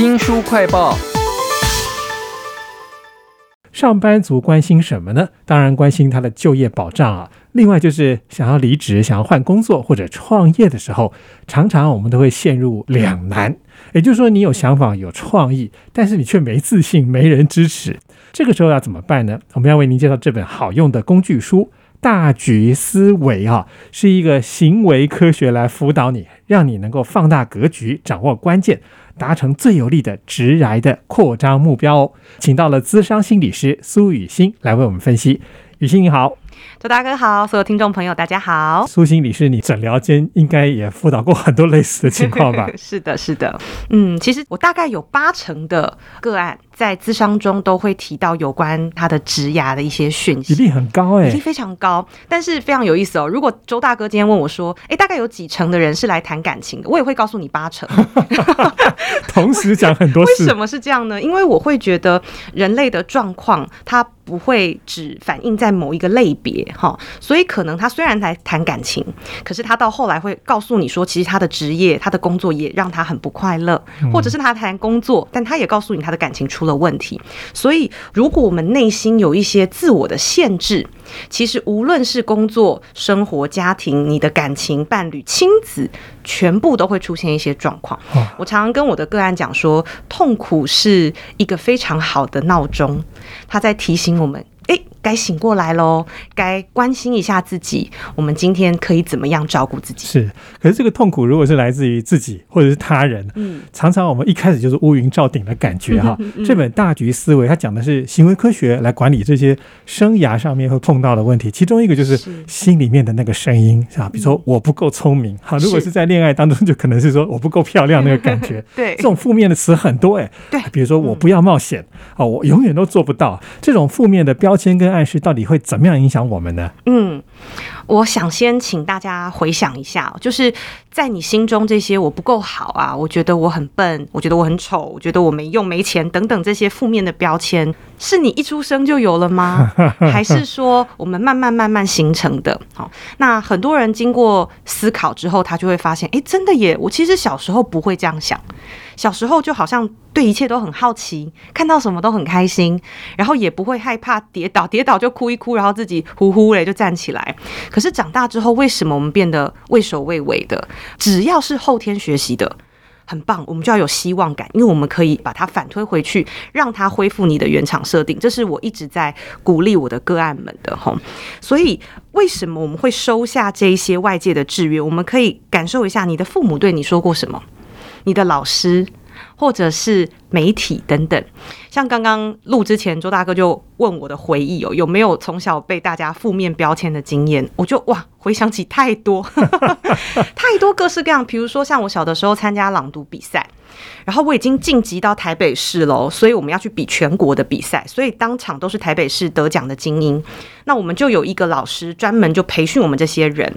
新书快报。上班族关心什么呢？当然关心他的就业保障啊。另外就是想要离职、想要换工作或者创业的时候，常常我们都会陷入两难。也就是说，你有想法、有创意，但是你却没自信、没人支持。这个时候要怎么办呢？我们要为您介绍这本好用的工具书《大局思维》啊，是一个行为科学来辅导你，让你能够放大格局，掌握关键。达成最有利的直癌的扩张目标哦，请到了资商心理师苏雨欣来为我们分析。雨欣你好。周大哥好，所有听众朋友大家好。苏心理师，你诊疗间应该也辅导过很多类似的情况吧？是的，是的。嗯，其实我大概有八成的个案在咨商中都会提到有关他的植牙的一些讯息，比例很高哎，比例非常高。但是非常有意思哦。如果周大哥今天问我说，哎，大概有几成的人是来谈感情的，我也会告诉你八成。同时讲很多，为什么是这样呢？因为我会觉得人类的状况，它不会只反映在某一个类别。哈，所以可能他虽然在谈感情，可是他到后来会告诉你说，其实他的职业、他的工作也让他很不快乐，或者是他谈工作，但他也告诉你他的感情出了问题。所以，如果我们内心有一些自我的限制，其实无论是工作、生活、家庭、你的感情、伴侣、亲子，全部都会出现一些状况。我常常跟我的个案讲说，痛苦是一个非常好的闹钟，它在提醒我们。该醒过来喽，该关心一下自己。我们今天可以怎么样照顾自己？是，可是这个痛苦如果是来自于自己或者是他人，嗯，常常我们一开始就是乌云罩顶的感觉哈。这本大局思维，它讲的是行为科学来管理这些生涯上面会碰到的问题。其中一个就是心里面的那个声音，是吧？比如说我不够聪明，哈，如果是在恋爱当中，就可能是说我不够漂亮那个感觉。对，这种负面的词很多哎。对，比如说我不要冒险，哦，我永远都做不到。这种负面的标签跟暗示到底会怎么样影响我们呢？嗯，我想先请大家回想一下，就是在你心中这些我不够好啊，我觉得我很笨，我觉得我很丑，我觉得我没用、没钱等等这些负面的标签，是你一出生就有了吗？还是说我们慢慢慢慢形成的？好，那很多人经过思考之后，他就会发现，哎，真的耶！我其实小时候不会这样想。小时候就好像对一切都很好奇，看到什么都很开心，然后也不会害怕跌倒，跌倒就哭一哭，然后自己呼呼嘞就站起来。可是长大之后，为什么我们变得畏首畏尾的？只要是后天学习的，很棒，我们就要有希望感，因为我们可以把它反推回去，让它恢复你的原厂设定。这是我一直在鼓励我的个案们的吼。所以，为什么我们会收下这一些外界的制约？我们可以感受一下，你的父母对你说过什么？你的老师，或者是媒体等等，像刚刚录之前，周大哥就问我的回忆哦，有没有从小被大家负面标签的经验？我就哇，回想起太多，太多各式各样。比如说，像我小的时候参加朗读比赛，然后我已经晋级到台北市喽，所以我们要去比全国的比赛，所以当场都是台北市得奖的精英。那我们就有一个老师专门就培训我们这些人。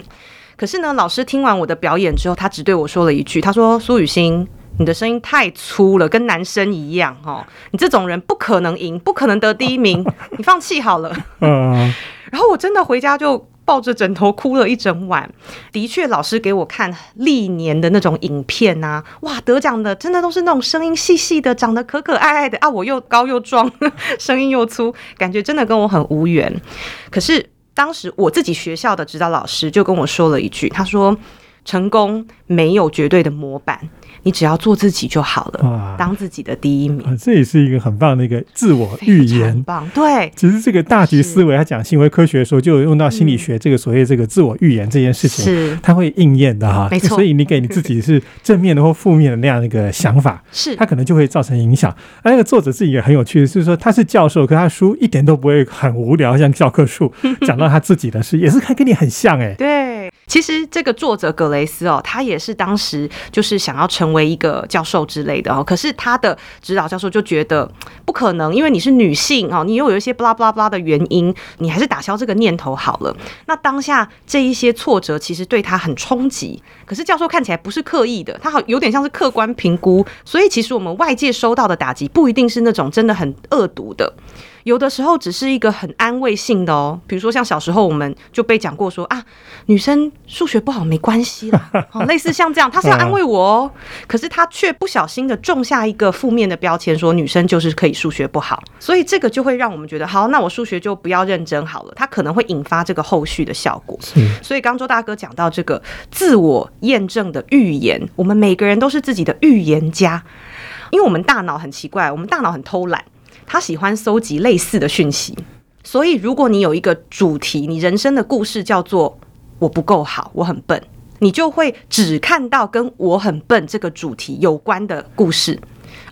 可是呢，老师听完我的表演之后，他只对我说了一句：“他说苏雨欣，你的声音太粗了，跟男生一样哦，你这种人不可能赢，不可能得第一名，你放弃好了。”嗯。然后我真的回家就抱着枕头哭了一整晚。的确，老师给我看历年的那种影片啊，哇，得奖的真的都是那种声音细细的，长得可可爱爱的啊，我又高又壮，声音又粗，感觉真的跟我很无缘。可是。当时我自己学校的指导老师就跟我说了一句，他说：“成功没有绝对的模板。”你只要做自己就好了，当自己的第一名，这也是一个很棒的一个自我预言。棒，对。其实这个大局思维，他讲行为科学的时候，就有用到心理学这个所谓这个自我预言这件事情，是它会应验的哈。没错。所以你给你自己是正面的或负面的那样一个想法，是它可能就会造成影响。而那个作者自己也很有趣，就是说他是教授，可他书一点都不会很无聊，像教科书 讲到他自己的事，也是看跟你很像哎。对，其实这个作者格雷斯哦，他也是当时就是想要成为一个教授。之类的哦，可是他的指导教授就觉得不可能，因为你是女性哦，你又有一些巴拉巴拉巴拉的原因，你还是打消这个念头好了。那当下这一些挫折其实对他很冲击，可是教授看起来不是刻意的，他好有点像是客观评估，所以其实我们外界收到的打击不一定是那种真的很恶毒的。有的时候只是一个很安慰性的哦。比如说像小时候我们就被讲过说啊，女生数学不好没关系啦，哦，类似像这样，他是要安慰我哦，可是他却不小心的种下一个负面的标签，说女生就是可以数学不好，所以这个就会让我们觉得，好，那我数学就不要认真好了，他可能会引发这个后续的效果。所以刚周大哥讲到这个自我验证的预言，我们每个人都是自己的预言家，因为我们大脑很奇怪，我们大脑很偷懒。他喜欢搜集类似的讯息，所以如果你有一个主题，你人生的故事叫做“我不够好，我很笨”，你就会只看到跟我很笨这个主题有关的故事。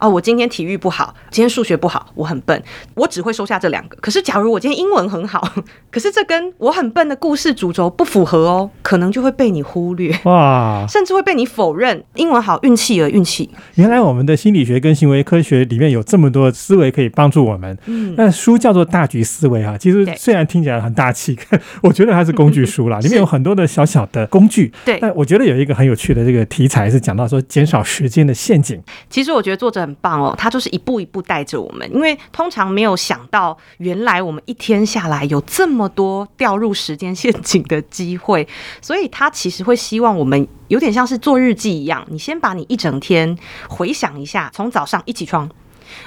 哦，我今天体育不好，今天数学不好，我很笨，我只会收下这两个。可是，假如我今天英文很好，可是这跟我很笨的故事主轴不符合哦，可能就会被你忽略哇，甚至会被你否认。英文好，运气而运气。原来我们的心理学跟行为科学里面有这么多思维可以帮助我们。嗯，那书叫做《大局思维》哈，其实虽然听起来很大气，我觉得它是工具书啦，里面有很多的小小的工具。对，但我觉得有一个很有趣的这个题材是讲到说减少时间的陷阱。其实我觉得作者。很棒哦，他就是一步一步带着我们，因为通常没有想到，原来我们一天下来有这么多掉入时间陷阱的机会，所以他其实会希望我们有点像是做日记一样，你先把你一整天回想一下，从早上一起床。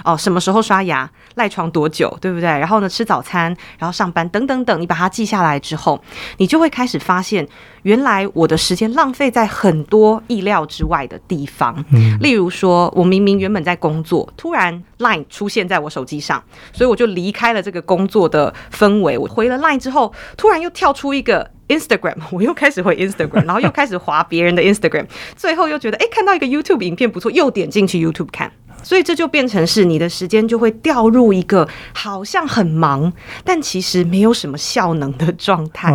哦，什么时候刷牙？赖床多久？对不对？然后呢，吃早餐，然后上班，等等等，你把它记下来之后，你就会开始发现，原来我的时间浪费在很多意料之外的地方。嗯，例如说，我明明原本在工作，突然 Line 出现在我手机上，所以我就离开了这个工作的氛围。我回了 Line 之后，突然又跳出一个 Instagram，我又开始回 Instagram，然后又开始划别人的 Instagram，最后又觉得哎，看到一个 YouTube 影片不错，又点进去 YouTube 看。所以这就变成是你的时间就会掉入一个好像很忙，但其实没有什么效能的状态。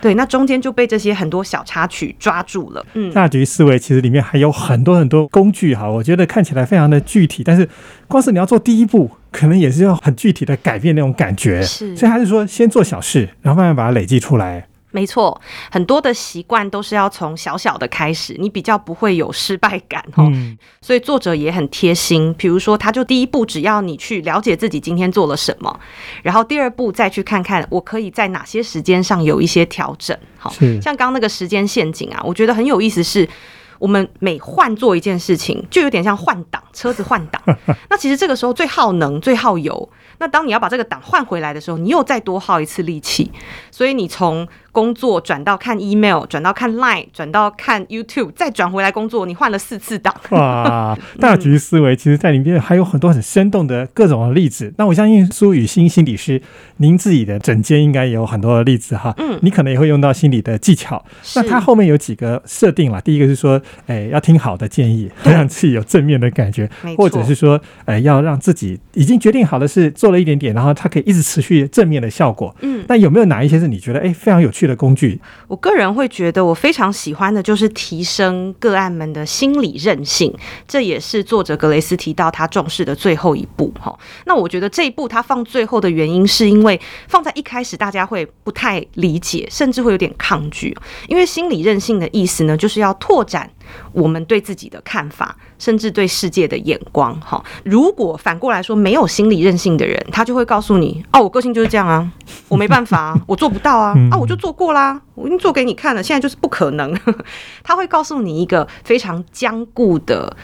对，那中间就被这些很多小插曲抓住了。嗯，大局思维其实里面还有很多很多工具哈，我觉得看起来非常的具体，但是光是你要做第一步，可能也是要很具体的改变那种感觉。是，所以还是说先做小事，然后慢慢把它累积出来。没错，很多的习惯都是要从小小的开始，你比较不会有失败感哦。所以作者也很贴心，比如说，他就第一步，只要你去了解自己今天做了什么，然后第二步再去看看我可以在哪些时间上有一些调整。好，像刚那个时间陷阱啊，我觉得很有意思，是我们每换做一件事情，就有点像换挡，车子换挡。那其实这个时候最耗能、最耗油。那当你要把这个档换回来的时候，你又再多耗一次力气，所以你从。工作转到看 email，转到看 line，转到看 YouTube，再转回来工作，你换了四次档。哇，大局思维，其实在里面还有很多很生动的各种的例子。那我相信苏雨欣心理师，您自己的整间应该有很多的例子哈。嗯，你可能也会用到心理的技巧。那他后面有几个设定了，第一个是说，哎，要听好的建议，让自己有正面的感觉，或者是说，哎，要让自己已经决定好的事做了一点点，然后它可以一直持续正面的效果。嗯，那有没有哪一些是你觉得哎非常有去？的工具，我个人会觉得我非常喜欢的就是提升个案们的心理韧性，这也是作者格雷斯提到他重视的最后一步。哈，那我觉得这一步他放最后的原因，是因为放在一开始大家会不太理解，甚至会有点抗拒，因为心理韧性的意思呢，就是要拓展。我们对自己的看法，甚至对世界的眼光，哈。如果反过来说，没有心理韧性的人，他就会告诉你：哦，我个性就是这样啊，我没办法，啊我做不到啊，啊，我就做过啦，我已经做给你看了，现在就是不可能。他会告诉你一个非常坚固的。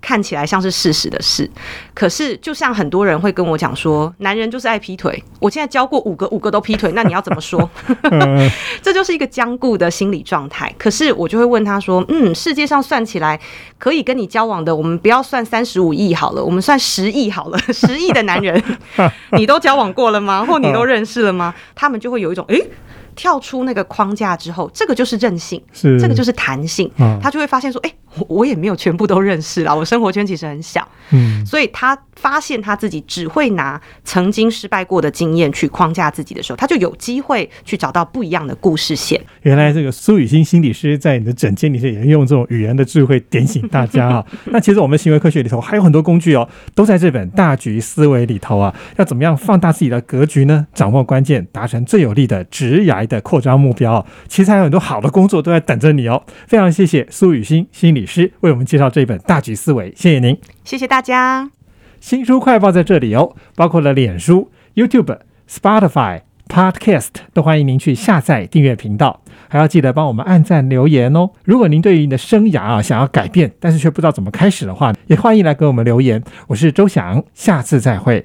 看起来像是事实的事，可是就像很多人会跟我讲说，男人就是爱劈腿。我现在教过五个，五个都劈腿，那你要怎么说？这就是一个僵固的心理状态。可是我就会问他说：“嗯，世界上算起来可以跟你交往的，我们不要算三十五亿好了，我们算十亿好了。十亿的男人，你都交往过了吗？或你都认识了吗？他们就会有一种诶。跳出那个框架之后，这个就是韧性，是这个就是弹性，他就会发现说：哎。”我也没有全部都认识啦，我生活圈其实很小，嗯，所以他发现他自己只会拿曾经失败过的经验去框架自己的时候，他就有机会去找到不一样的故事线。原来这个苏雨欣心理师在你的整间里面也用这种语言的智慧点醒大家啊。那其实我们行为科学里头还有很多工具哦，都在这本大局思维里头啊。要怎么样放大自己的格局呢？掌握关键，达成最有利的直癌的扩张目标。其实还有很多好的工作都在等着你哦。非常谢谢苏雨欣心理。理师为我们介绍这一本《大局思维》，谢谢您，谢谢大家。新书快报在这里哦，包括了脸书。YouTube、Spotify、Podcast 都欢迎您去下载订阅频道，还要记得帮我们按赞留言哦。如果您对于你的生涯啊想要改变，但是却不知道怎么开始的话，也欢迎来给我们留言。我是周翔，下次再会。